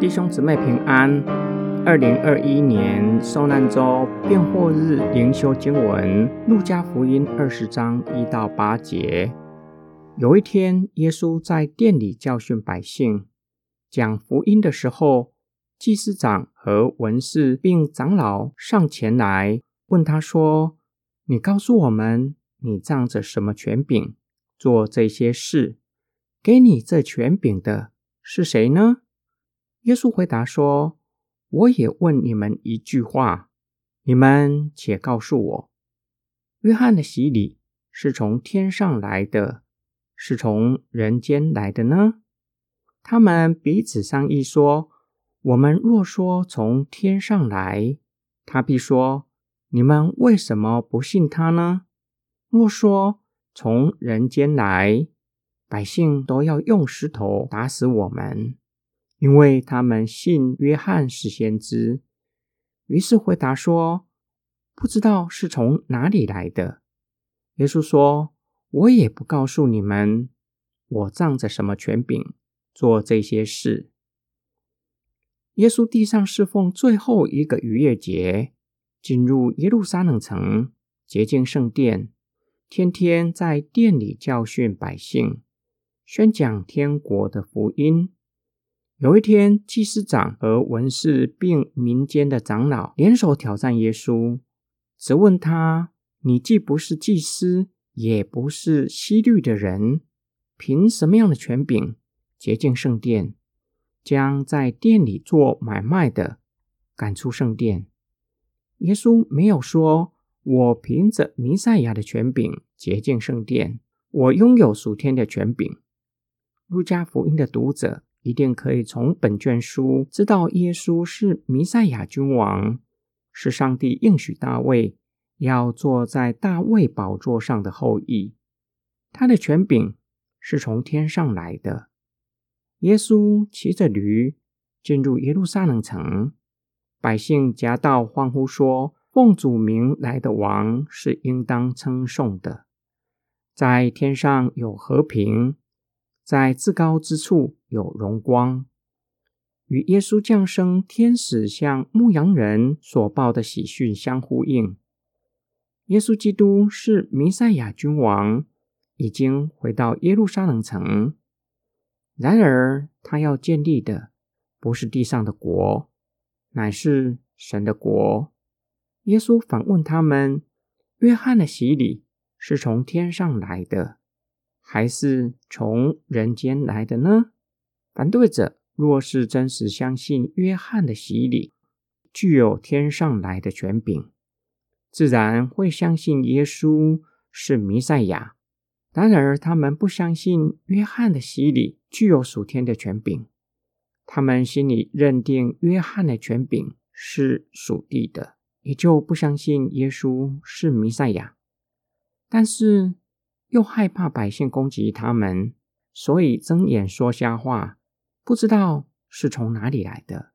弟兄姊妹平安。二零二一年受难周变祸日灵修经文：路加福音二十章一到八节。有一天，耶稣在店里教训百姓，讲福音的时候，祭司长和文士并长老上前来问他说：“你告诉我们，你仗着什么权柄做这些事？给你这权柄的是谁呢？”耶稣回答说：“我也问你们一句话，你们且告诉我：约翰的洗礼是从天上来的，是从人间来的呢？”他们彼此商议说：“我们若说从天上来，他必说：你们为什么不信他呢？若说从人间来，百姓都要用石头打死我们。”因为他们信约翰是先知，于是回答说：“不知道是从哪里来的。”耶稣说：“我也不告诉你们，我仗着什么权柄做这些事。”耶稣地上侍奉最后一个逾越节，进入耶路撒冷城，洁净圣殿，天天在殿里教训百姓，宣讲天国的福音。有一天，祭司长和文士并民间的长老联手挑战耶稣，责问他：“你既不是祭司，也不是西律的人，凭什么样的权柄洁净圣殿，将在店里做买卖的赶出圣殿？”耶稣没有说：“我凭着弥赛亚的权柄洁净圣殿，我拥有属天的权柄。”路加福音的读者。一定可以从本卷书知道，耶稣是弥赛亚君王，是上帝应许大卫要坐在大卫宝座上的后裔。他的权柄是从天上来的。耶稣骑着驴进入耶路撒冷城，百姓夹道欢呼说：“奉主名来的王是应当称颂的，在天上有和平。”在至高之处有荣光，与耶稣降生、天使向牧羊人所报的喜讯相呼应。耶稣基督是弥赛亚君王，已经回到耶路撒冷城。然而，他要建立的不是地上的国，乃是神的国。耶稣反问他们：约翰的洗礼是从天上来的？还是从人间来的呢？反对者若是真实相信约翰的洗礼具有天上来的权柄，自然会相信耶稣是弥赛亚。然而，他们不相信约翰的洗礼具有属天的权柄，他们心里认定约翰的权柄是属地的，也就不相信耶稣是弥赛亚。但是，又害怕百姓攻击他们，所以睁眼说瞎话，不知道是从哪里来的。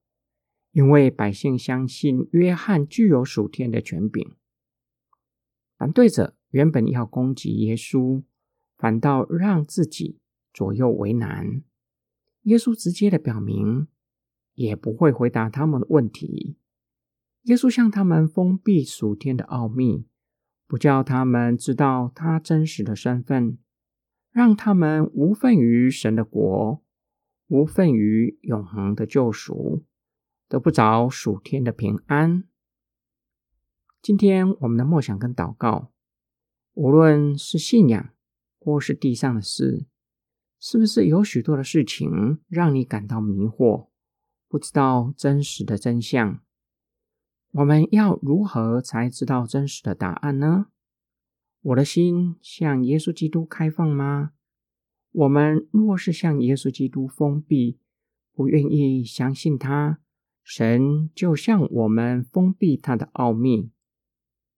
因为百姓相信约翰具有属天的权柄，反对者原本要攻击耶稣，反倒让自己左右为难。耶稣直接的表明，也不会回答他们的问题。耶稣向他们封闭属天的奥秘。不叫他们知道他真实的身份，让他们无份于神的国，无份于永恒的救赎，得不着属天的平安。今天我们的默想跟祷告，无论是信仰或是地上的事，是不是有许多的事情让你感到迷惑，不知道真实的真相？我们要如何才知道真实的答案呢？我的心向耶稣基督开放吗？我们若是向耶稣基督封闭，不愿意相信他，神就向我们封闭他的奥秘，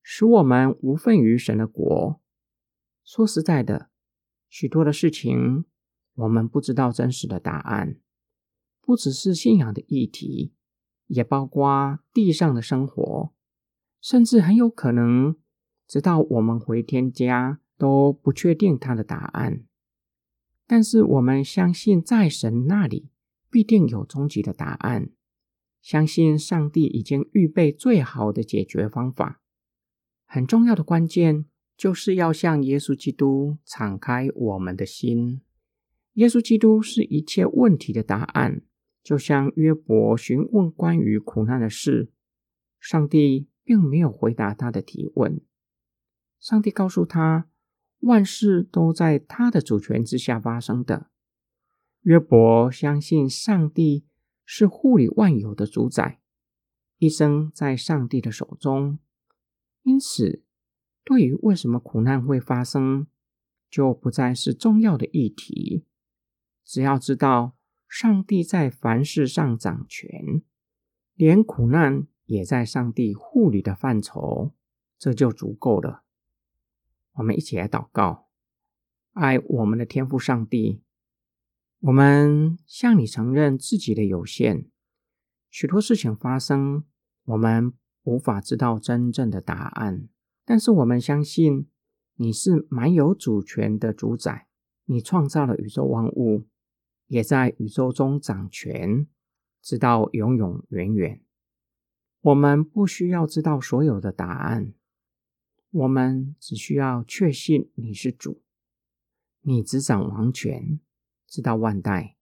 使我们无份于神的国。说实在的，许多的事情我们不知道真实的答案，不只是信仰的议题。也包括地上的生活，甚至很有可能直到我们回天家都不确定他的答案。但是我们相信，在神那里必定有终极的答案。相信上帝已经预备最好的解决方法。很重要的关键就是要向耶稣基督敞开我们的心。耶稣基督是一切问题的答案。就像约伯询问关于苦难的事，上帝并没有回答他的提问。上帝告诉他，万事都在他的主权之下发生的。约伯相信上帝是护理万有的主宰，一生在上帝的手中。因此，对于为什么苦难会发生，就不再是重要的议题。只要知道。上帝在凡事上掌权，连苦难也在上帝护理的范畴，这就足够了。我们一起来祷告：爱我们的天父上帝，我们向你承认自己的有限，许多事情发生，我们无法知道真正的答案。但是我们相信你是蛮有主权的主宰，你创造了宇宙万物。也在宇宙中掌权，直到永永远远。我们不需要知道所有的答案，我们只需要确信你是主，你执掌王权，直到万代。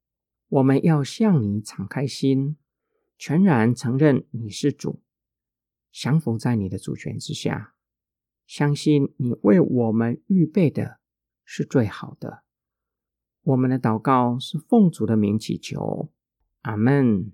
我们要向你敞开心，全然承认你是主，降服在你的主权之下，相信你为我们预备的是最好的。我们的祷告是奉主的名祈求，阿门。